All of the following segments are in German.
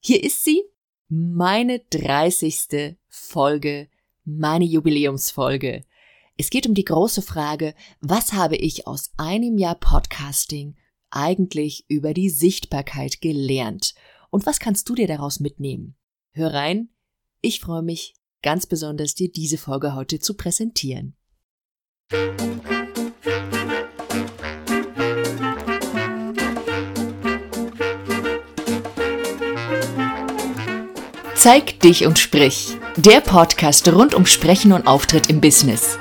Hier ist sie, meine 30. Folge, meine Jubiläumsfolge. Es geht um die große Frage, was habe ich aus einem Jahr Podcasting eigentlich über die Sichtbarkeit gelernt? Und was kannst du dir daraus mitnehmen? Hör rein, ich freue mich ganz besonders, dir diese Folge heute zu präsentieren. Zeig dich und sprich. Der Podcast rund um Sprechen und Auftritt im Business.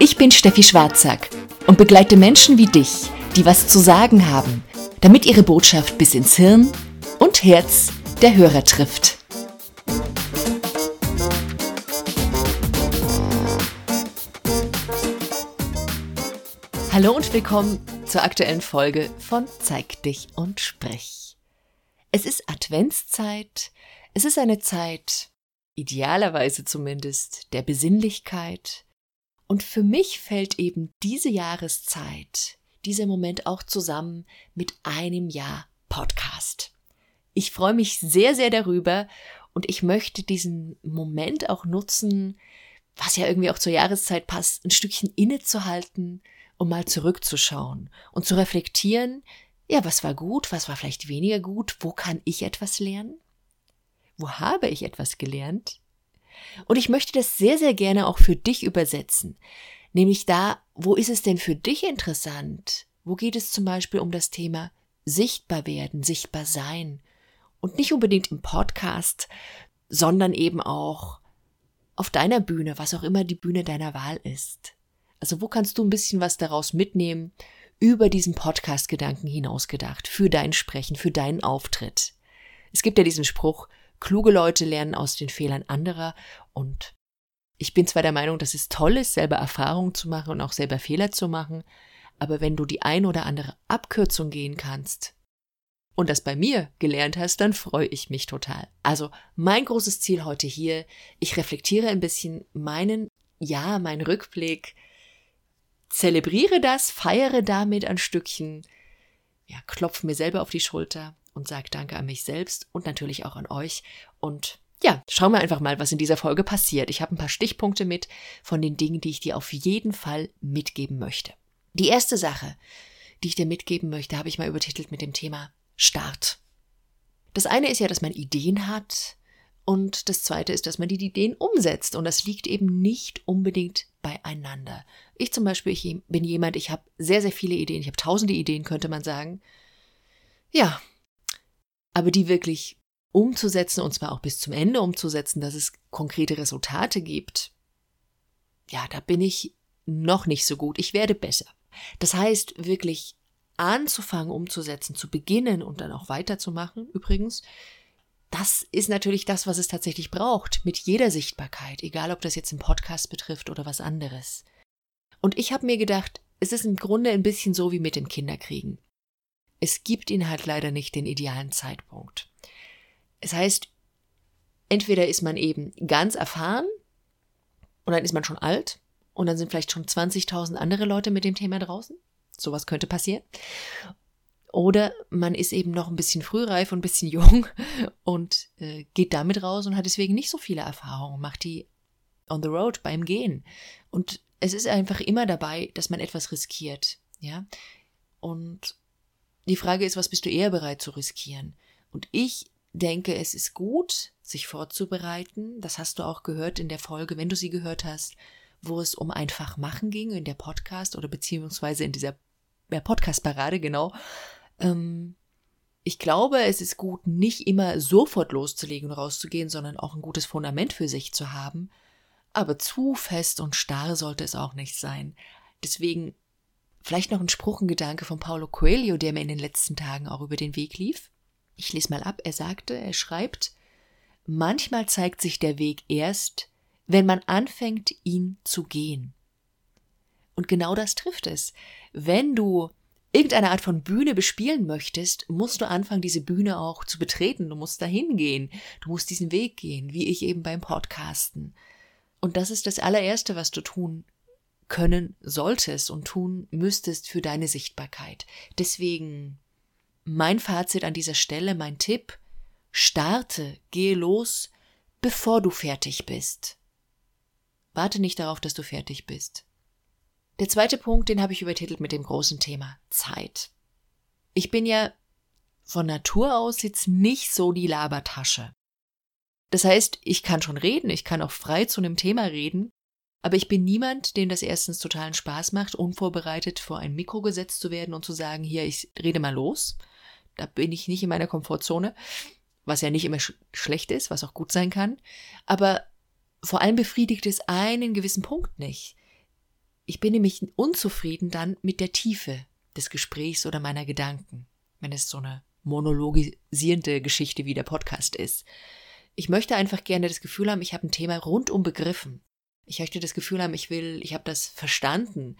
Ich bin Steffi Schwarzack und begleite Menschen wie dich, die was zu sagen haben, damit ihre Botschaft bis ins Hirn und Herz der Hörer trifft. Hallo und willkommen zur aktuellen Folge von Zeig dich und sprich. Es ist Adventszeit, es ist eine Zeit, idealerweise zumindest, der Besinnlichkeit. Und für mich fällt eben diese Jahreszeit, dieser Moment auch zusammen mit einem Jahr Podcast. Ich freue mich sehr, sehr darüber und ich möchte diesen Moment auch nutzen, was ja irgendwie auch zur Jahreszeit passt, ein Stückchen innezuhalten, um mal zurückzuschauen und zu reflektieren, ja, was war gut, was war vielleicht weniger gut, wo kann ich etwas lernen? Wo habe ich etwas gelernt? Und ich möchte das sehr, sehr gerne auch für dich übersetzen. Nämlich da, wo ist es denn für dich interessant? Wo geht es zum Beispiel um das Thema sichtbar werden, sichtbar sein? Und nicht unbedingt im Podcast, sondern eben auch auf deiner Bühne, was auch immer die Bühne deiner Wahl ist. Also wo kannst du ein bisschen was daraus mitnehmen, über diesen Podcast-Gedanken hinausgedacht, für dein Sprechen, für deinen Auftritt? Es gibt ja diesen Spruch, Kluge Leute lernen aus den Fehlern anderer und ich bin zwar der Meinung, dass es toll ist, selber Erfahrungen zu machen und auch selber Fehler zu machen, aber wenn du die ein oder andere Abkürzung gehen kannst und das bei mir gelernt hast, dann freue ich mich total. Also mein großes Ziel heute hier, ich reflektiere ein bisschen meinen, ja, meinen Rückblick, zelebriere das, feiere damit ein Stückchen, ja, klopf mir selber auf die Schulter und sage Danke an mich selbst und natürlich auch an euch. Und ja, schauen wir einfach mal, was in dieser Folge passiert. Ich habe ein paar Stichpunkte mit von den Dingen, die ich dir auf jeden Fall mitgeben möchte. Die erste Sache, die ich dir mitgeben möchte, habe ich mal übertitelt mit dem Thema Start. Das eine ist ja, dass man Ideen hat und das zweite ist, dass man die Ideen umsetzt und das liegt eben nicht unbedingt beieinander. Ich zum Beispiel, ich bin jemand, ich habe sehr, sehr viele Ideen, ich habe tausende Ideen, könnte man sagen. Ja, aber die wirklich umzusetzen und zwar auch bis zum Ende umzusetzen, dass es konkrete Resultate gibt, ja, da bin ich noch nicht so gut. Ich werde besser. Das heißt, wirklich anzufangen, umzusetzen, zu beginnen und dann auch weiterzumachen, übrigens, das ist natürlich das, was es tatsächlich braucht, mit jeder Sichtbarkeit, egal ob das jetzt einen Podcast betrifft oder was anderes. Und ich habe mir gedacht, es ist im Grunde ein bisschen so wie mit dem Kinderkriegen es gibt ihn halt leider nicht den idealen Zeitpunkt. Es heißt, entweder ist man eben ganz erfahren und dann ist man schon alt und dann sind vielleicht schon 20.000 andere Leute mit dem Thema draußen. Sowas könnte passieren. Oder man ist eben noch ein bisschen frühreif und ein bisschen jung und äh, geht damit raus und hat deswegen nicht so viele Erfahrungen, macht die on the road beim Gehen. Und es ist einfach immer dabei, dass man etwas riskiert, ja. Und die Frage ist, was bist du eher bereit zu riskieren? Und ich denke, es ist gut, sich vorzubereiten. Das hast du auch gehört in der Folge, wenn du sie gehört hast, wo es um einfach machen ging, in der Podcast oder beziehungsweise in dieser Podcast-Parade, genau. Ähm, ich glaube, es ist gut, nicht immer sofort loszulegen und rauszugehen, sondern auch ein gutes Fundament für sich zu haben. Aber zu fest und starr sollte es auch nicht sein. Deswegen Vielleicht noch ein Spruchengedanke von Paulo Coelho, der mir in den letzten Tagen auch über den Weg lief. Ich lese mal ab. Er sagte, er schreibt, manchmal zeigt sich der Weg erst, wenn man anfängt, ihn zu gehen. Und genau das trifft es. Wenn du irgendeine Art von Bühne bespielen möchtest, musst du anfangen, diese Bühne auch zu betreten. Du musst dahin gehen. Du musst diesen Weg gehen, wie ich eben beim Podcasten. Und das ist das allererste, was du tun können solltest und tun müsstest für deine Sichtbarkeit. Deswegen mein Fazit an dieser Stelle, mein Tipp, starte, gehe los, bevor du fertig bist. Warte nicht darauf, dass du fertig bist. Der zweite Punkt, den habe ich übertitelt mit dem großen Thema Zeit. Ich bin ja von Natur aus jetzt nicht so die Labertasche. Das heißt, ich kann schon reden, ich kann auch frei zu einem Thema reden, aber ich bin niemand, dem das erstens totalen Spaß macht, unvorbereitet vor ein Mikro gesetzt zu werden und zu sagen, hier, ich rede mal los. Da bin ich nicht in meiner Komfortzone, was ja nicht immer sch schlecht ist, was auch gut sein kann. Aber vor allem befriedigt es einen gewissen Punkt nicht. Ich bin nämlich unzufrieden dann mit der Tiefe des Gesprächs oder meiner Gedanken, wenn es so eine monologisierende Geschichte wie der Podcast ist. Ich möchte einfach gerne das Gefühl haben, ich habe ein Thema rundum begriffen. Ich möchte das Gefühl haben, ich will, ich habe das verstanden.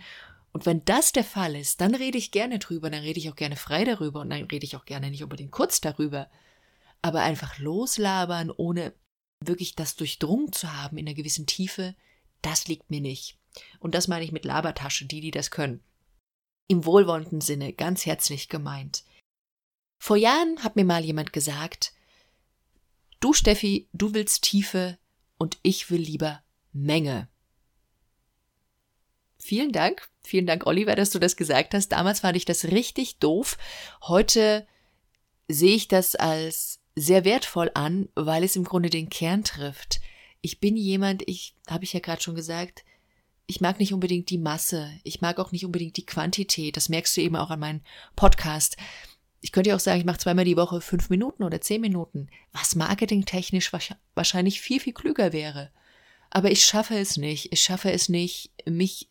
Und wenn das der Fall ist, dann rede ich gerne drüber, dann rede ich auch gerne frei darüber und dann rede ich auch gerne nicht unbedingt kurz darüber. Aber einfach loslabern, ohne wirklich das durchdrungen zu haben in einer gewissen Tiefe, das liegt mir nicht. Und das meine ich mit Labertasche, die, die das können. Im wohlwollenden Sinne, ganz herzlich gemeint. Vor Jahren hat mir mal jemand gesagt, du Steffi, du willst Tiefe und ich will lieber Menge. Vielen Dank. Vielen Dank, Oliver, dass du das gesagt hast. Damals fand ich das richtig doof. Heute sehe ich das als sehr wertvoll an, weil es im Grunde den Kern trifft. Ich bin jemand, ich habe ich ja gerade schon gesagt, ich mag nicht unbedingt die Masse, ich mag auch nicht unbedingt die Quantität, das merkst du eben auch an meinem Podcast. Ich könnte ja auch sagen, ich mache zweimal die Woche fünf Minuten oder zehn Minuten, was marketingtechnisch wahrscheinlich viel, viel klüger wäre. Aber ich schaffe es nicht, ich schaffe es nicht, mich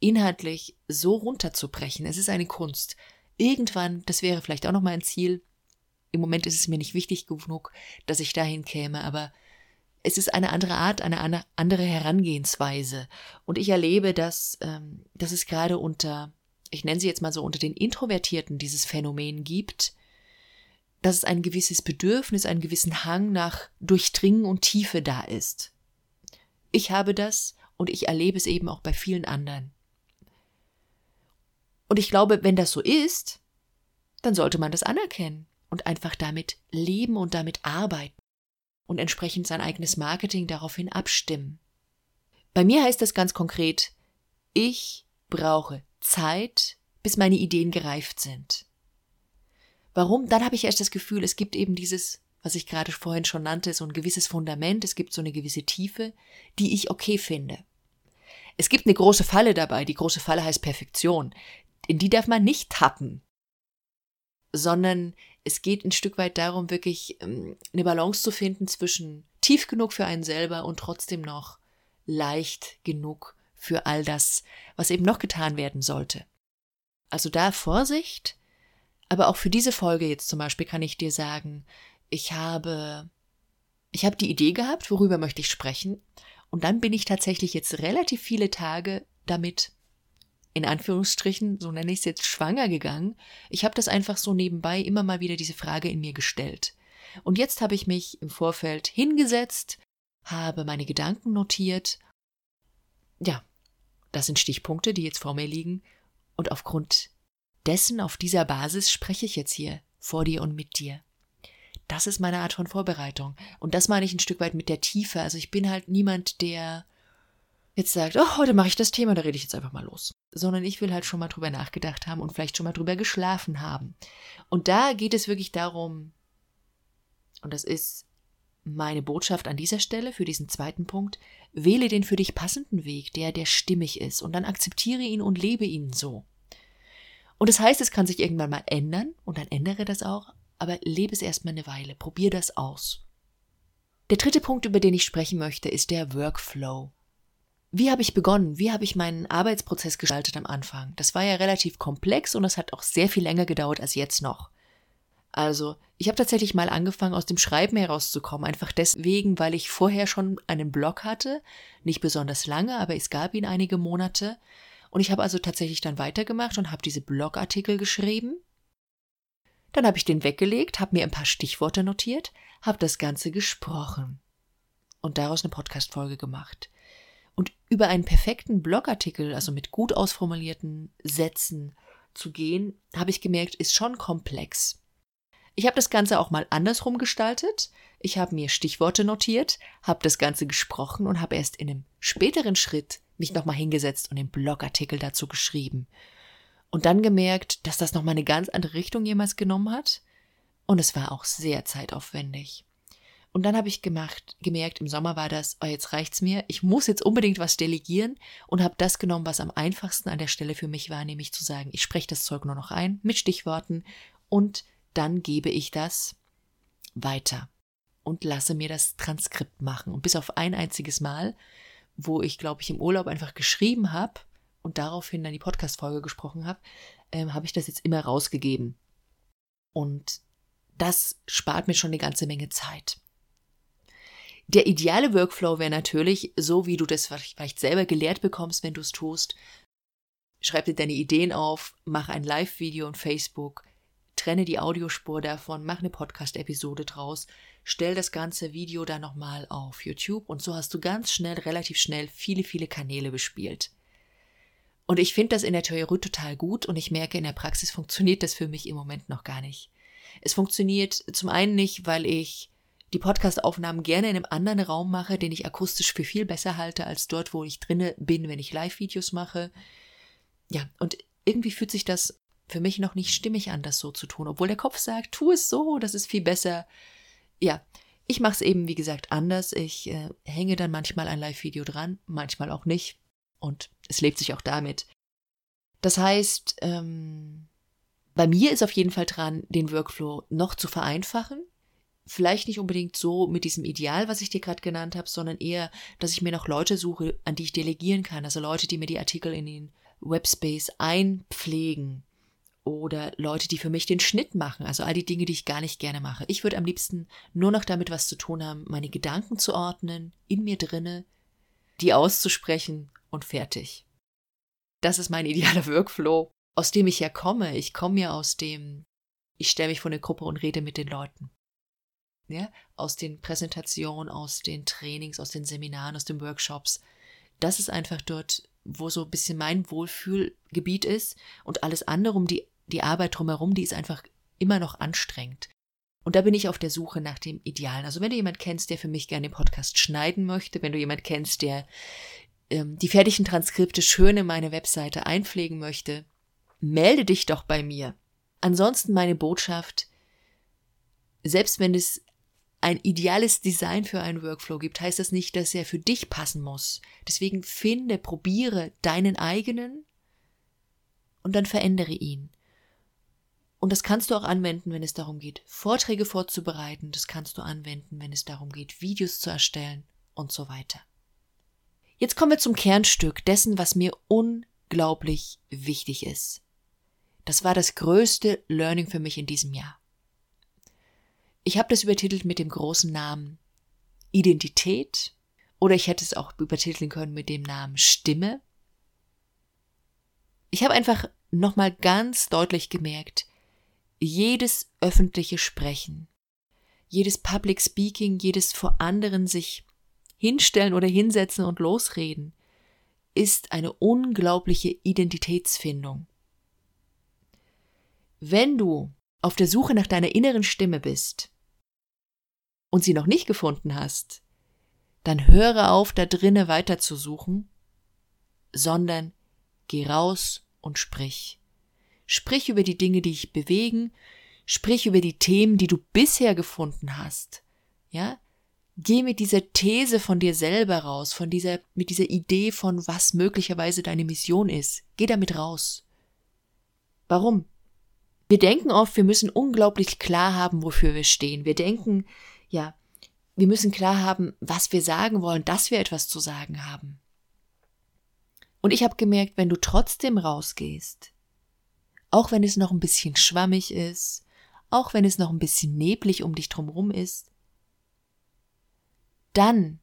inhaltlich so runterzubrechen. Es ist eine Kunst. Irgendwann, das wäre vielleicht auch noch mal ein Ziel. Im Moment ist es mir nicht wichtig genug, dass ich dahin käme, aber es ist eine andere Art, eine andere Herangehensweise. Und ich erlebe, dass, ähm, dass es gerade unter, ich nenne sie jetzt mal so, unter den Introvertierten dieses Phänomen gibt, dass es ein gewisses Bedürfnis, einen gewissen Hang nach Durchdringen und Tiefe da ist. Ich habe das und ich erlebe es eben auch bei vielen anderen. Und ich glaube, wenn das so ist, dann sollte man das anerkennen und einfach damit leben und damit arbeiten und entsprechend sein eigenes Marketing daraufhin abstimmen. Bei mir heißt das ganz konkret, ich brauche Zeit, bis meine Ideen gereift sind. Warum? Dann habe ich erst das Gefühl, es gibt eben dieses, was ich gerade vorhin schon nannte, so ein gewisses Fundament, es gibt so eine gewisse Tiefe, die ich okay finde. Es gibt eine große Falle dabei, die große Falle heißt Perfektion. In die darf man nicht tappen, sondern es geht ein Stück weit darum, wirklich ähm, eine Balance zu finden zwischen tief genug für einen selber und trotzdem noch leicht genug für all das, was eben noch getan werden sollte. Also da Vorsicht, aber auch für diese Folge jetzt zum Beispiel kann ich dir sagen, ich habe, ich habe die Idee gehabt, worüber möchte ich sprechen, und dann bin ich tatsächlich jetzt relativ viele Tage damit in Anführungsstrichen, so nenne ich es jetzt, schwanger gegangen. Ich habe das einfach so nebenbei immer mal wieder diese Frage in mir gestellt. Und jetzt habe ich mich im Vorfeld hingesetzt, habe meine Gedanken notiert. Ja, das sind Stichpunkte, die jetzt vor mir liegen. Und aufgrund dessen, auf dieser Basis spreche ich jetzt hier vor dir und mit dir. Das ist meine Art von Vorbereitung. Und das meine ich ein Stück weit mit der Tiefe. Also ich bin halt niemand, der jetzt sagt, oh, heute mache ich das Thema, da rede ich jetzt einfach mal los. Sondern ich will halt schon mal drüber nachgedacht haben und vielleicht schon mal drüber geschlafen haben. Und da geht es wirklich darum, und das ist meine Botschaft an dieser Stelle für diesen zweiten Punkt, wähle den für dich passenden Weg, der, der stimmig ist, und dann akzeptiere ihn und lebe ihn so. Und das heißt, es kann sich irgendwann mal ändern, und dann ändere das auch, aber lebe es erstmal eine Weile, probier das aus. Der dritte Punkt, über den ich sprechen möchte, ist der Workflow. Wie habe ich begonnen? Wie habe ich meinen Arbeitsprozess gestaltet am Anfang? Das war ja relativ komplex und es hat auch sehr viel länger gedauert als jetzt noch. Also, ich habe tatsächlich mal angefangen, aus dem Schreiben herauszukommen, einfach deswegen, weil ich vorher schon einen Blog hatte, nicht besonders lange, aber es gab ihn einige Monate. Und ich habe also tatsächlich dann weitergemacht und habe diese Blogartikel geschrieben. Dann habe ich den weggelegt, habe mir ein paar Stichworte notiert, habe das Ganze gesprochen und daraus eine Podcast-Folge gemacht. Und über einen perfekten Blogartikel, also mit gut ausformulierten Sätzen zu gehen, habe ich gemerkt, ist schon komplex. Ich habe das Ganze auch mal andersrum gestaltet. Ich habe mir Stichworte notiert, habe das Ganze gesprochen und habe erst in einem späteren Schritt mich nochmal hingesetzt und den Blogartikel dazu geschrieben. Und dann gemerkt, dass das nochmal eine ganz andere Richtung jemals genommen hat. Und es war auch sehr zeitaufwendig. Und dann habe ich gemacht, gemerkt, im Sommer war das, oh, jetzt reicht's mir, ich muss jetzt unbedingt was delegieren und habe das genommen, was am einfachsten an der Stelle für mich war, nämlich zu sagen, ich spreche das Zeug nur noch ein mit Stichworten und dann gebe ich das weiter und lasse mir das Transkript machen. Und bis auf ein einziges Mal, wo ich, glaube ich, im Urlaub einfach geschrieben habe und daraufhin dann die Podcast-Folge gesprochen habe, ähm, habe ich das jetzt immer rausgegeben. Und das spart mir schon eine ganze Menge Zeit. Der ideale Workflow wäre natürlich, so wie du das vielleicht selber gelehrt bekommst, wenn du es tust. Schreib dir deine Ideen auf, mach ein Live-Video in Facebook, trenne die Audiospur davon, mach eine Podcast-Episode draus, stell das ganze Video dann nochmal auf YouTube und so hast du ganz schnell, relativ schnell viele, viele Kanäle bespielt. Und ich finde das in der Theorie total gut und ich merke, in der Praxis funktioniert das für mich im Moment noch gar nicht. Es funktioniert zum einen nicht, weil ich die Podcastaufnahmen gerne in einem anderen Raum mache, den ich akustisch für viel besser halte als dort, wo ich drinne bin, wenn ich Live-Videos mache. Ja, und irgendwie fühlt sich das für mich noch nicht stimmig an, das so zu tun, obwohl der Kopf sagt, tu es so, das ist viel besser. Ja, ich mache es eben, wie gesagt, anders. Ich äh, hänge dann manchmal ein Live-Video dran, manchmal auch nicht. Und es lebt sich auch damit. Das heißt, ähm, bei mir ist auf jeden Fall dran, den Workflow noch zu vereinfachen vielleicht nicht unbedingt so mit diesem Ideal, was ich dir gerade genannt habe, sondern eher, dass ich mir noch Leute suche, an die ich delegieren kann. Also Leute, die mir die Artikel in den Webspace einpflegen oder Leute, die für mich den Schnitt machen. Also all die Dinge, die ich gar nicht gerne mache. Ich würde am liebsten nur noch damit was zu tun haben, meine Gedanken zu ordnen, in mir drinne, die auszusprechen und fertig. Das ist mein idealer Workflow, aus dem ich ja komme. Ich komme ja aus dem, ich stelle mich vor eine Gruppe und rede mit den Leuten ja, aus den Präsentationen, aus den Trainings, aus den Seminaren, aus den Workshops. Das ist einfach dort, wo so ein bisschen mein Wohlfühlgebiet ist und alles andere um die, die Arbeit drumherum, die ist einfach immer noch anstrengend. Und da bin ich auf der Suche nach dem Idealen. Also wenn du jemand kennst, der für mich gerne den Podcast schneiden möchte, wenn du jemand kennst, der ähm, die fertigen Transkripte schön in meine Webseite einpflegen möchte, melde dich doch bei mir. Ansonsten meine Botschaft, selbst wenn es ein ideales Design für einen Workflow gibt, heißt das nicht, dass er für dich passen muss. Deswegen finde, probiere deinen eigenen und dann verändere ihn. Und das kannst du auch anwenden, wenn es darum geht, Vorträge vorzubereiten. Das kannst du anwenden, wenn es darum geht, Videos zu erstellen und so weiter. Jetzt kommen wir zum Kernstück dessen, was mir unglaublich wichtig ist. Das war das größte Learning für mich in diesem Jahr. Ich habe das übertitelt mit dem großen Namen Identität oder ich hätte es auch übertiteln können mit dem Namen Stimme. Ich habe einfach nochmal ganz deutlich gemerkt, jedes öffentliche Sprechen, jedes Public Speaking, jedes vor anderen sich hinstellen oder hinsetzen und losreden, ist eine unglaubliche Identitätsfindung. Wenn du auf der Suche nach deiner inneren Stimme bist, und sie noch nicht gefunden hast, dann höre auf, da drinne weiterzusuchen, sondern geh raus und sprich. Sprich über die Dinge, die dich bewegen, sprich über die Themen, die du bisher gefunden hast. Ja? Geh mit dieser These von dir selber raus, von dieser, mit dieser Idee von was möglicherweise deine Mission ist. Geh damit raus. Warum? Wir denken oft, wir müssen unglaublich klar haben, wofür wir stehen. Wir denken, ja, wir müssen klar haben, was wir sagen wollen, dass wir etwas zu sagen haben. Und ich habe gemerkt, wenn du trotzdem rausgehst, auch wenn es noch ein bisschen schwammig ist, auch wenn es noch ein bisschen neblig um dich drumherum ist, dann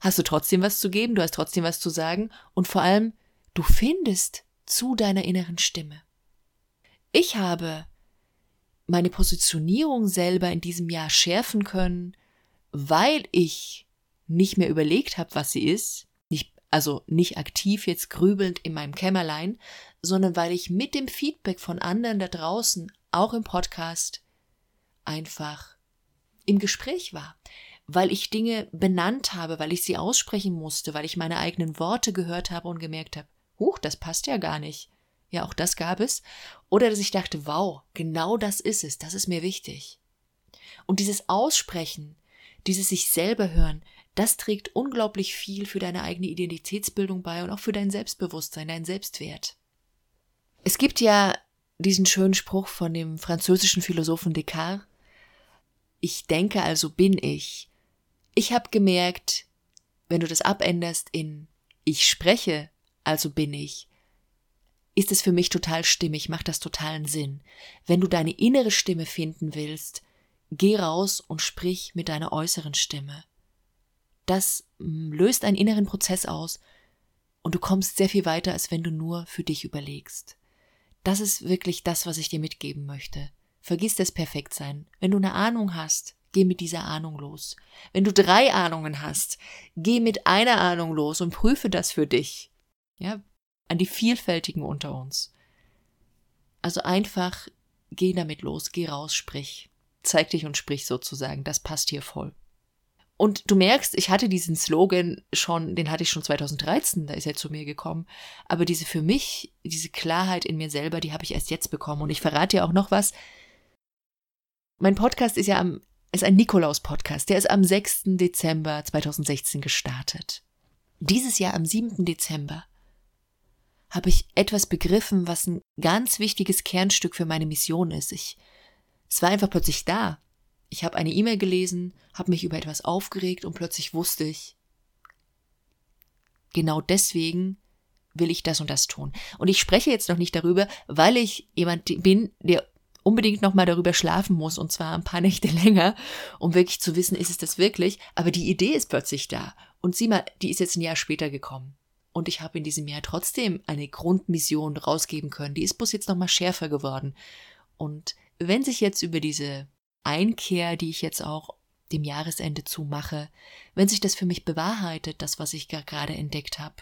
hast du trotzdem was zu geben, du hast trotzdem was zu sagen und vor allem, du findest zu deiner inneren Stimme. Ich habe meine Positionierung selber in diesem Jahr schärfen können, weil ich nicht mehr überlegt habe, was sie ist, nicht, also nicht aktiv jetzt grübelnd in meinem Kämmerlein, sondern weil ich mit dem Feedback von anderen da draußen, auch im Podcast, einfach im Gespräch war, weil ich Dinge benannt habe, weil ich sie aussprechen musste, weil ich meine eigenen Worte gehört habe und gemerkt habe, huch, das passt ja gar nicht. Ja, auch das gab es. Oder dass ich dachte, wow, genau das ist es, das ist mir wichtig. Und dieses Aussprechen, dieses sich selber hören, das trägt unglaublich viel für deine eigene Identitätsbildung bei und auch für dein Selbstbewusstsein, deinen Selbstwert. Es gibt ja diesen schönen Spruch von dem französischen Philosophen Descartes. Ich denke, also bin ich. Ich habe gemerkt, wenn du das abänderst in ich spreche, also bin ich, ist es für mich total stimmig, macht das totalen Sinn. Wenn du deine innere Stimme finden willst, geh raus und sprich mit deiner äußeren Stimme. Das mm, löst einen inneren Prozess aus und du kommst sehr viel weiter, als wenn du nur für dich überlegst. Das ist wirklich das, was ich dir mitgeben möchte. Vergiss das Perfektsein. Wenn du eine Ahnung hast, geh mit dieser Ahnung los. Wenn du drei Ahnungen hast, geh mit einer Ahnung los und prüfe das für dich. Ja, an die Vielfältigen unter uns. Also einfach geh damit los, geh raus, sprich. Zeig dich und sprich sozusagen. Das passt hier voll. Und du merkst, ich hatte diesen Slogan schon, den hatte ich schon 2013, da ist er zu mir gekommen. Aber diese für mich, diese Klarheit in mir selber, die habe ich erst jetzt bekommen. Und ich verrate dir auch noch was. Mein Podcast ist ja am, ist ein Nikolaus-Podcast. Der ist am 6. Dezember 2016 gestartet. Dieses Jahr am 7. Dezember habe ich etwas begriffen, was ein ganz wichtiges Kernstück für meine Mission ist. Ich, es war einfach plötzlich da. Ich habe eine E-Mail gelesen, habe mich über etwas aufgeregt und plötzlich wusste ich, genau deswegen will ich das und das tun. Und ich spreche jetzt noch nicht darüber, weil ich jemand bin, der unbedingt noch mal darüber schlafen muss und zwar ein paar Nächte länger, um wirklich zu wissen, ist es das wirklich. Aber die Idee ist plötzlich da und sieh mal, die ist jetzt ein Jahr später gekommen. Und ich habe in diesem Jahr trotzdem eine Grundmission rausgeben können. Die ist bloß jetzt noch mal schärfer geworden. Und wenn sich jetzt über diese Einkehr, die ich jetzt auch dem Jahresende zumache, wenn sich das für mich bewahrheitet, das, was ich gerade entdeckt habe,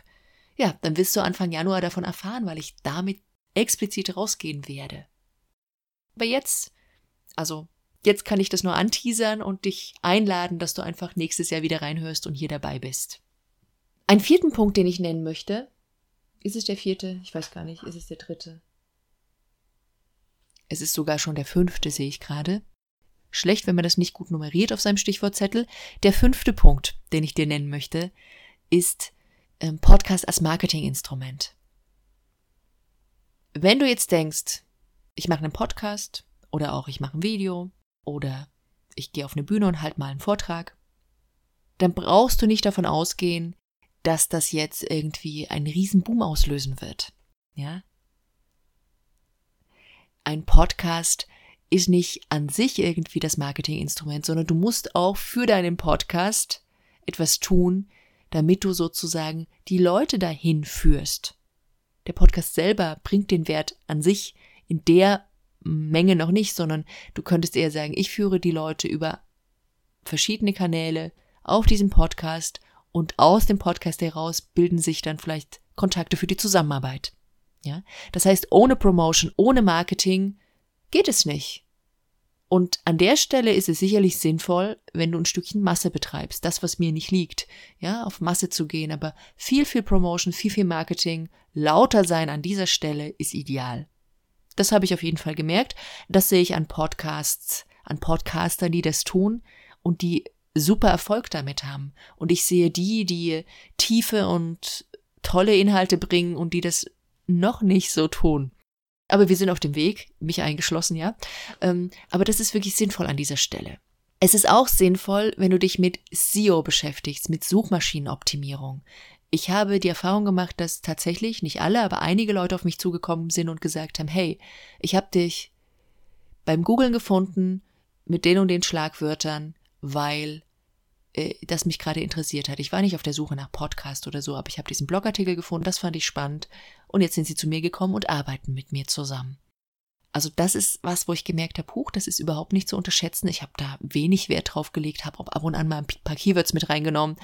ja, dann wirst du Anfang Januar davon erfahren, weil ich damit explizit rausgehen werde. Aber jetzt, also jetzt kann ich das nur anteasern und dich einladen, dass du einfach nächstes Jahr wieder reinhörst und hier dabei bist. Ein vierten Punkt, den ich nennen möchte, ist es der vierte? Ich weiß gar nicht, ist es der dritte? Es ist sogar schon der fünfte, sehe ich gerade. Schlecht, wenn man das nicht gut nummeriert auf seinem Stichwortzettel. Der fünfte Punkt, den ich dir nennen möchte, ist ähm, Podcast als Marketinginstrument. Wenn du jetzt denkst, ich mache einen Podcast oder auch ich mache ein Video oder ich gehe auf eine Bühne und halte mal einen Vortrag, dann brauchst du nicht davon ausgehen, dass das jetzt irgendwie einen riesen Boom auslösen wird. Ja? Ein Podcast ist nicht an sich irgendwie das Marketinginstrument, sondern du musst auch für deinen Podcast etwas tun, damit du sozusagen die Leute dahin führst. Der Podcast selber bringt den Wert an sich in der Menge noch nicht, sondern du könntest eher sagen, ich führe die Leute über verschiedene Kanäle auf diesem Podcast und aus dem Podcast heraus bilden sich dann vielleicht Kontakte für die Zusammenarbeit. Ja, das heißt, ohne Promotion, ohne Marketing geht es nicht. Und an der Stelle ist es sicherlich sinnvoll, wenn du ein Stückchen Masse betreibst, das, was mir nicht liegt, ja, auf Masse zu gehen, aber viel, viel Promotion, viel, viel Marketing, lauter sein an dieser Stelle ist ideal. Das habe ich auf jeden Fall gemerkt. Das sehe ich an Podcasts, an Podcastern, die das tun und die super Erfolg damit haben. Und ich sehe die, die tiefe und tolle Inhalte bringen und die das noch nicht so tun. Aber wir sind auf dem Weg, mich eingeschlossen, ja. Ähm, aber das ist wirklich sinnvoll an dieser Stelle. Es ist auch sinnvoll, wenn du dich mit SEO beschäftigst, mit Suchmaschinenoptimierung. Ich habe die Erfahrung gemacht, dass tatsächlich nicht alle, aber einige Leute auf mich zugekommen sind und gesagt haben, hey, ich habe dich beim Googlen gefunden mit den und den Schlagwörtern, weil äh, das mich gerade interessiert hat. Ich war nicht auf der Suche nach Podcast oder so, aber ich habe diesen Blogartikel gefunden, das fand ich spannend und jetzt sind sie zu mir gekommen und arbeiten mit mir zusammen. Also das ist was, wo ich gemerkt habe, huch, das ist überhaupt nicht zu unterschätzen. Ich habe da wenig Wert drauf gelegt, habe ab und an mal ein paar Keywords mit reingenommen,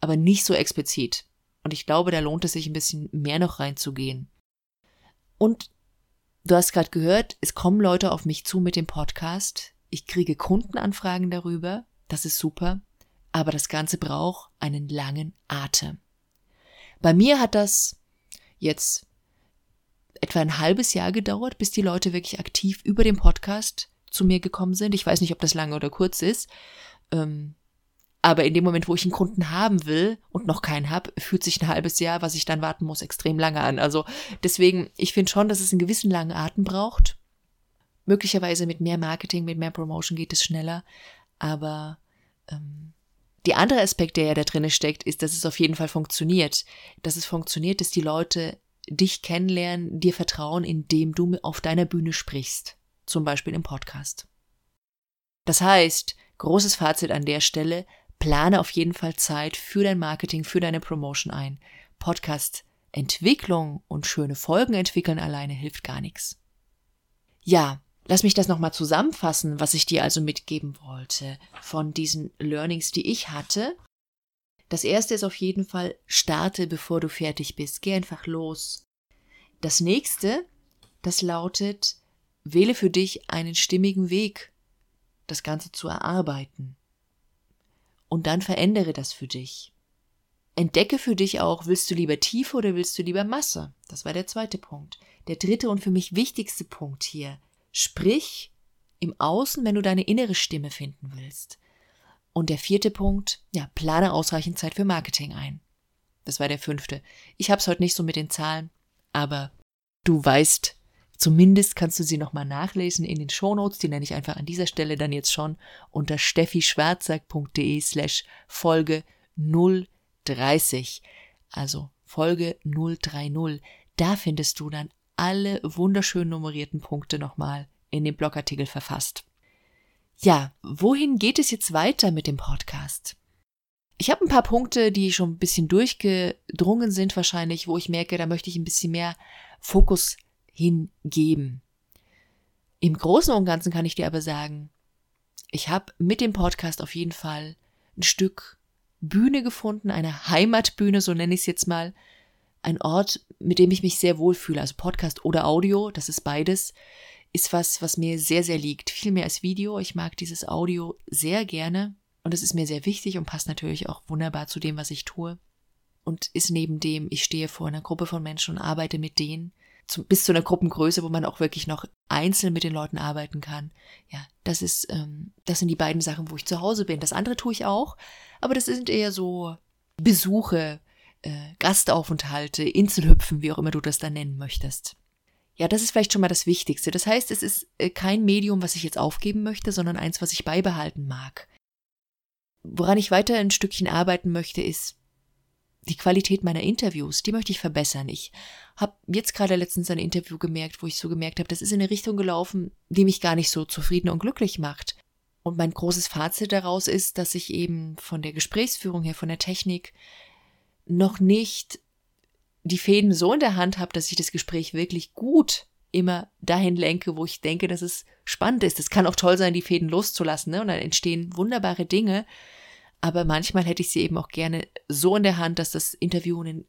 aber nicht so explizit. Und ich glaube, da lohnt es sich ein bisschen mehr noch reinzugehen. Und du hast gerade gehört, es kommen Leute auf mich zu mit dem Podcast. ich kriege Kundenanfragen darüber, das ist super, aber das Ganze braucht einen langen Atem. Bei mir hat das jetzt etwa ein halbes Jahr gedauert, bis die Leute wirklich aktiv über den Podcast zu mir gekommen sind. Ich weiß nicht, ob das lange oder kurz ist. Ähm, aber in dem Moment, wo ich einen Kunden haben will und noch keinen habe, fühlt sich ein halbes Jahr, was ich dann warten muss, extrem lange an. Also deswegen, ich finde schon, dass es einen gewissen langen Atem braucht. Möglicherweise mit mehr Marketing, mit mehr Promotion geht es schneller. Aber ähm, die andere Aspekt, der ja da drin steckt, ist, dass es auf jeden Fall funktioniert. Dass es funktioniert, dass die Leute dich kennenlernen, dir vertrauen, indem du auf deiner Bühne sprichst. Zum Beispiel im Podcast. Das heißt, großes Fazit an der Stelle, plane auf jeden Fall Zeit für dein Marketing, für deine Promotion ein. Podcast Entwicklung und schöne Folgen entwickeln alleine hilft gar nichts. Ja, lass mich das nochmal zusammenfassen, was ich dir also mitgeben wollte von diesen Learnings, die ich hatte das erste ist auf jeden Fall, starte, bevor du fertig bist. Geh einfach los. Das nächste, das lautet, wähle für dich einen stimmigen Weg, das Ganze zu erarbeiten. Und dann verändere das für dich. Entdecke für dich auch, willst du lieber Tiefe oder willst du lieber Masse? Das war der zweite Punkt. Der dritte und für mich wichtigste Punkt hier. Sprich im Außen, wenn du deine innere Stimme finden willst. Und der vierte Punkt, ja, plane ausreichend Zeit für Marketing ein. Das war der fünfte. Ich hab's heute nicht so mit den Zahlen, aber du weißt, zumindest kannst du sie nochmal nachlesen in den Shownotes, die nenne ich einfach an dieser Stelle dann jetzt schon unter steffischwarzack.de slash Folge 030. Also Folge 030. Da findest du dann alle wunderschön nummerierten Punkte nochmal in dem Blogartikel verfasst. Ja, wohin geht es jetzt weiter mit dem Podcast? Ich habe ein paar Punkte, die schon ein bisschen durchgedrungen sind wahrscheinlich, wo ich merke, da möchte ich ein bisschen mehr Fokus hingeben. Im Großen und Ganzen kann ich dir aber sagen, ich habe mit dem Podcast auf jeden Fall ein Stück Bühne gefunden, eine Heimatbühne, so nenne ich es jetzt mal. Ein Ort, mit dem ich mich sehr wohl fühle, also Podcast oder Audio, das ist beides ist was, was mir sehr, sehr liegt. Viel mehr als Video. Ich mag dieses Audio sehr gerne. Und es ist mir sehr wichtig und passt natürlich auch wunderbar zu dem, was ich tue. Und ist neben dem, ich stehe vor einer Gruppe von Menschen und arbeite mit denen, zu, bis zu einer Gruppengröße, wo man auch wirklich noch einzeln mit den Leuten arbeiten kann. Ja, das ist, ähm, das sind die beiden Sachen, wo ich zu Hause bin. Das andere tue ich auch, aber das sind eher so Besuche, äh, Gastaufenthalte, Inselhüpfen, wie auch immer du das dann nennen möchtest. Ja, das ist vielleicht schon mal das Wichtigste. Das heißt, es ist äh, kein Medium, was ich jetzt aufgeben möchte, sondern eins, was ich beibehalten mag. Woran ich weiter ein Stückchen arbeiten möchte, ist die Qualität meiner Interviews. Die möchte ich verbessern. Ich habe jetzt gerade letztens ein Interview gemerkt, wo ich so gemerkt habe, das ist in eine Richtung gelaufen, die mich gar nicht so zufrieden und glücklich macht. Und mein großes Fazit daraus ist, dass ich eben von der Gesprächsführung her, von der Technik noch nicht die Fäden so in der Hand habe, dass ich das Gespräch wirklich gut immer dahin lenke, wo ich denke, dass es spannend ist. Es kann auch toll sein, die Fäden loszulassen, ne? Und dann entstehen wunderbare Dinge. Aber manchmal hätte ich sie eben auch gerne so in der Hand, dass das Interview einen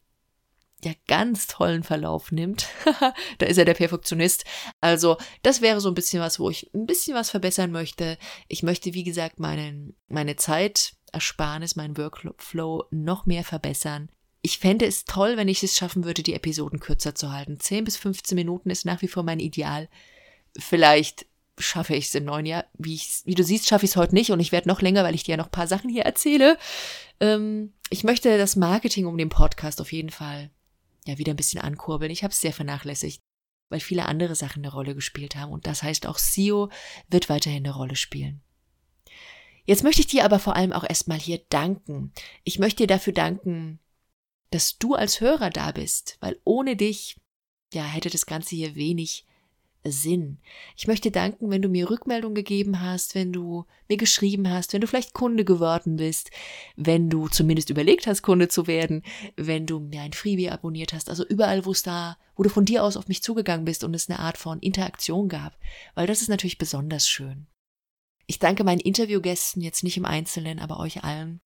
ja ganz tollen Verlauf nimmt. da ist er der Perfektionist. Also, das wäre so ein bisschen was, wo ich ein bisschen was verbessern möchte. Ich möchte, wie gesagt, meinen, meine Zeitersparnis, meinen Workflow noch mehr verbessern. Ich fände es toll, wenn ich es schaffen würde, die Episoden kürzer zu halten. 10 bis 15 Minuten ist nach wie vor mein Ideal. Vielleicht schaffe ich es im neuen Jahr. Wie, wie du siehst, schaffe ich es heute nicht und ich werde noch länger, weil ich dir ja noch ein paar Sachen hier erzähle. Ähm, ich möchte das Marketing um den Podcast auf jeden Fall ja wieder ein bisschen ankurbeln. Ich habe es sehr vernachlässigt, weil viele andere Sachen eine Rolle gespielt haben und das heißt auch SEO wird weiterhin eine Rolle spielen. Jetzt möchte ich dir aber vor allem auch erstmal hier danken. Ich möchte dir dafür danken, dass du als Hörer da bist, weil ohne dich, ja, hätte das Ganze hier wenig Sinn. Ich möchte danken, wenn du mir Rückmeldung gegeben hast, wenn du mir geschrieben hast, wenn du vielleicht Kunde geworden bist, wenn du zumindest überlegt hast, Kunde zu werden, wenn du mir ein Freebie abonniert hast, also überall, wo es da, wo du von dir aus auf mich zugegangen bist und es eine Art von Interaktion gab, weil das ist natürlich besonders schön. Ich danke meinen Interviewgästen jetzt nicht im Einzelnen, aber euch allen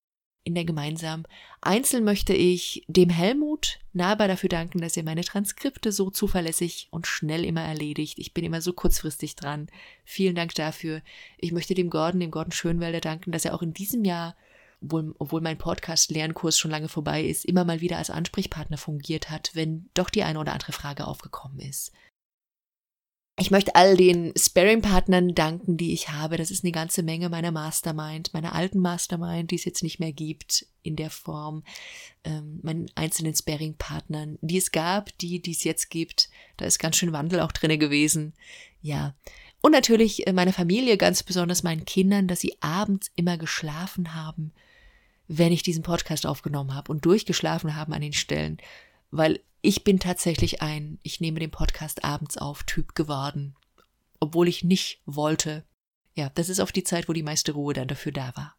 in der gemeinsamen. Einzeln möchte ich dem Helmut Naber dafür danken, dass er meine Transkripte so zuverlässig und schnell immer erledigt. Ich bin immer so kurzfristig dran. Vielen Dank dafür. Ich möchte dem Gordon, dem Gordon Schönwälder danken, dass er auch in diesem Jahr obwohl, obwohl mein Podcast-Lernkurs schon lange vorbei ist, immer mal wieder als Ansprechpartner fungiert hat, wenn doch die eine oder andere Frage aufgekommen ist. Ich möchte all den Sparing-Partnern danken, die ich habe. Das ist eine ganze Menge meiner Mastermind, meiner alten Mastermind, die es jetzt nicht mehr gibt in der Form, ähm, meinen einzelnen Sparing-Partnern, die es gab, die, die es jetzt gibt. Da ist ganz schön Wandel auch drinne gewesen. Ja. Und natürlich äh, meine Familie, ganz besonders meinen Kindern, dass sie abends immer geschlafen haben, wenn ich diesen Podcast aufgenommen habe und durchgeschlafen haben an den Stellen, weil ich bin tatsächlich ein, ich nehme den Podcast abends auf, Typ geworden. Obwohl ich nicht wollte. Ja, das ist auf die Zeit, wo die meiste Ruhe dann dafür da war.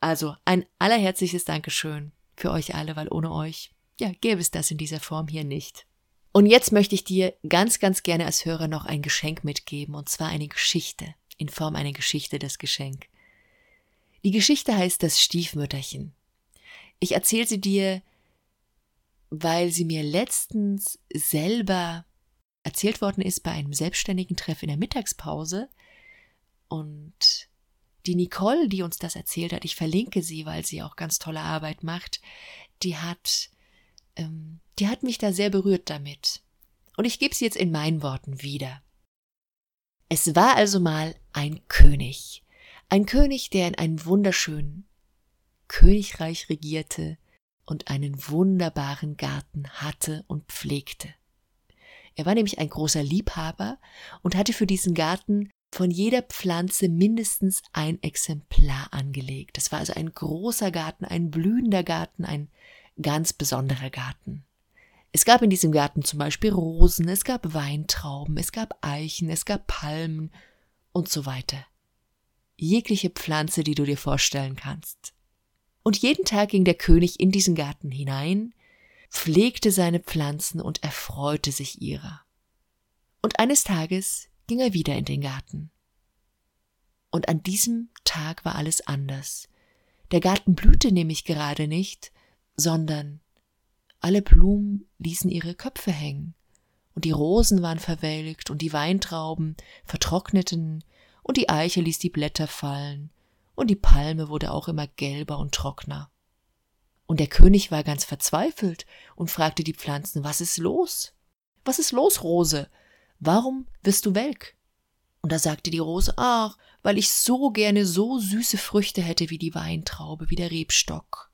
Also ein allerherzliches Dankeschön für euch alle, weil ohne euch, ja, gäbe es das in dieser Form hier nicht. Und jetzt möchte ich dir ganz, ganz gerne als Hörer noch ein Geschenk mitgeben, und zwar eine Geschichte, in Form einer Geschichte das Geschenk. Die Geschichte heißt das Stiefmütterchen. Ich erzähle sie dir weil sie mir letztens selber erzählt worden ist bei einem selbstständigen Treff in der Mittagspause. Und die Nicole, die uns das erzählt hat, ich verlinke sie, weil sie auch ganz tolle Arbeit macht, die hat, ähm, die hat mich da sehr berührt damit. Und ich gebe sie jetzt in meinen Worten wieder. Es war also mal ein König. Ein König, der in einem wunderschönen Königreich regierte, und einen wunderbaren Garten hatte und pflegte. Er war nämlich ein großer Liebhaber und hatte für diesen Garten von jeder Pflanze mindestens ein Exemplar angelegt. Das war also ein großer Garten, ein blühender Garten, ein ganz besonderer Garten. Es gab in diesem Garten zum Beispiel Rosen, es gab Weintrauben, es gab Eichen, es gab Palmen und so weiter. Jegliche Pflanze, die du dir vorstellen kannst. Und jeden Tag ging der König in diesen Garten hinein, pflegte seine Pflanzen und erfreute sich ihrer. Und eines Tages ging er wieder in den Garten. Und an diesem Tag war alles anders. Der Garten blühte nämlich gerade nicht, sondern alle Blumen ließen ihre Köpfe hängen, und die Rosen waren verwelkt, und die Weintrauben vertrockneten, und die Eiche ließ die Blätter fallen, und die Palme wurde auch immer gelber und trockener. Und der König war ganz verzweifelt und fragte die Pflanzen, was ist los? Was ist los, Rose? Warum wirst du welk? Und da sagte die Rose, ach, weil ich so gerne so süße Früchte hätte wie die Weintraube, wie der Rebstock.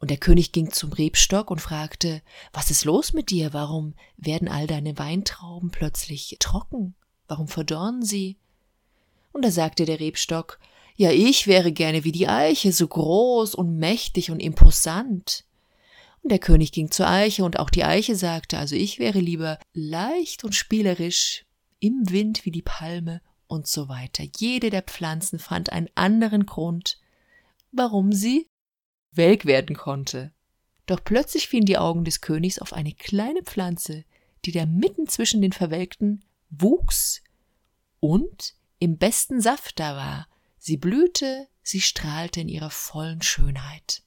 Und der König ging zum Rebstock und fragte, was ist los mit dir? Warum werden all deine Weintrauben plötzlich trocken? Warum verdorren sie? Und da sagte der Rebstock, ja, ich wäre gerne wie die Eiche, so groß und mächtig und imposant. Und der König ging zur Eiche, und auch die Eiche sagte, also ich wäre lieber leicht und spielerisch, im Wind wie die Palme und so weiter. Jede der Pflanzen fand einen anderen Grund, warum sie welk werden konnte. Doch plötzlich fielen die Augen des Königs auf eine kleine Pflanze, die da mitten zwischen den Verwelkten wuchs und im besten Saft da war, Sie blühte, sie strahlte in ihrer vollen Schönheit.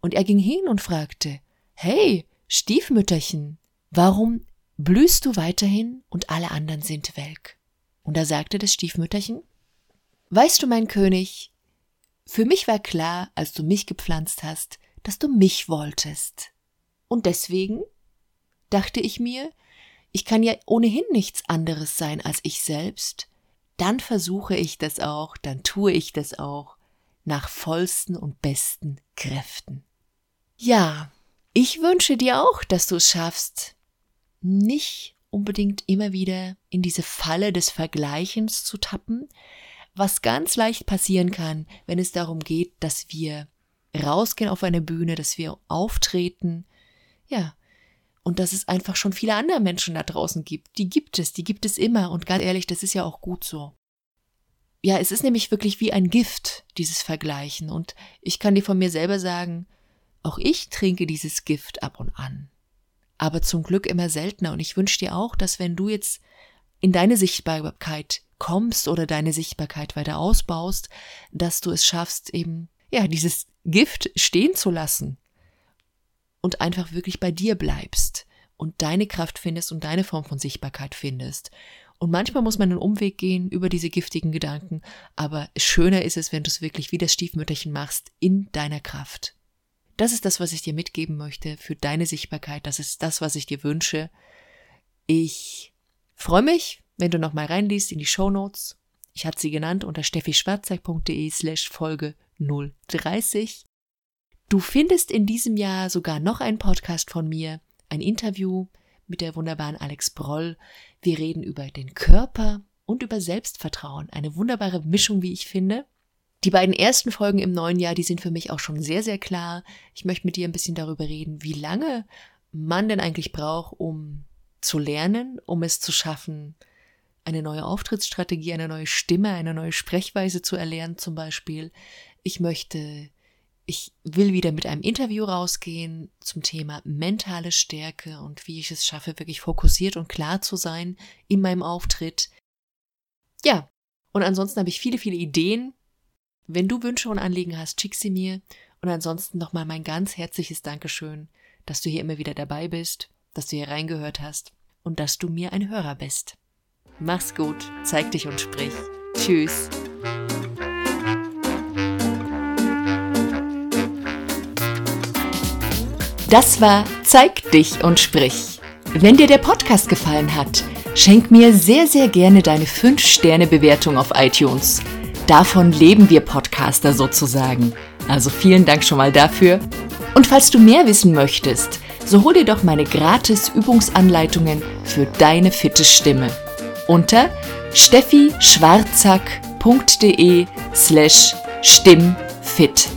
Und er ging hin und fragte, Hey, Stiefmütterchen, warum blühst du weiterhin und alle anderen sind welk? Und da sagte das Stiefmütterchen, Weißt du, mein König, für mich war klar, als du mich gepflanzt hast, dass du mich wolltest. Und deswegen dachte ich mir, ich kann ja ohnehin nichts anderes sein als ich selbst, dann versuche ich das auch, dann tue ich das auch nach vollsten und besten Kräften. Ja, ich wünsche dir auch, dass du es schaffst, nicht unbedingt immer wieder in diese Falle des Vergleichens zu tappen, was ganz leicht passieren kann, wenn es darum geht, dass wir rausgehen auf eine Bühne, dass wir auftreten, ja, und dass es einfach schon viele andere Menschen da draußen gibt. Die gibt es, die gibt es immer und ganz ehrlich, das ist ja auch gut so. Ja, es ist nämlich wirklich wie ein Gift, dieses Vergleichen und ich kann dir von mir selber sagen, auch ich trinke dieses Gift ab und an. Aber zum Glück immer seltener und ich wünsche dir auch, dass wenn du jetzt in deine Sichtbarkeit kommst oder deine Sichtbarkeit weiter ausbaust, dass du es schaffst, eben ja, dieses Gift stehen zu lassen und einfach wirklich bei dir bleibst und deine Kraft findest und deine Form von Sichtbarkeit findest. Und manchmal muss man einen Umweg gehen über diese giftigen Gedanken, aber schöner ist es, wenn du es wirklich wie das Stiefmütterchen machst, in deiner Kraft. Das ist das, was ich dir mitgeben möchte für deine Sichtbarkeit. Das ist das, was ich dir wünsche. Ich freue mich, wenn du nochmal reinliest in die Show Notes. Ich hatte sie genannt unter steffischwarzeig.de slash Folge 030. Du findest in diesem Jahr sogar noch einen Podcast von mir, ein Interview mit der wunderbaren Alex Broll. Wir reden über den Körper und über Selbstvertrauen. Eine wunderbare Mischung, wie ich finde. Die beiden ersten Folgen im neuen Jahr, die sind für mich auch schon sehr, sehr klar. Ich möchte mit dir ein bisschen darüber reden, wie lange man denn eigentlich braucht, um zu lernen, um es zu schaffen, eine neue Auftrittsstrategie, eine neue Stimme, eine neue Sprechweise zu erlernen zum Beispiel. Ich möchte, ich will wieder mit einem Interview rausgehen zum Thema mentale Stärke und wie ich es schaffe, wirklich fokussiert und klar zu sein in meinem Auftritt. Ja, und ansonsten habe ich viele, viele Ideen. Wenn du Wünsche und Anliegen hast, schick sie mir. Und ansonsten nochmal mein ganz herzliches Dankeschön, dass du hier immer wieder dabei bist, dass du hier reingehört hast und dass du mir ein Hörer bist. Mach's gut, zeig dich und sprich. Tschüss. Das war Zeig dich und sprich. Wenn dir der Podcast gefallen hat, schenk mir sehr, sehr gerne deine 5-Sterne-Bewertung auf iTunes. Davon leben wir Podcaster sozusagen. Also vielen Dank schon mal dafür. Und falls du mehr wissen möchtest, so hol dir doch meine gratis Übungsanleitungen für deine fitte Stimme unter steffischwarzack.de slash stimmfit.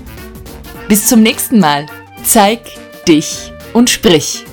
Bis zum nächsten Mal. Zeig dich und sprich.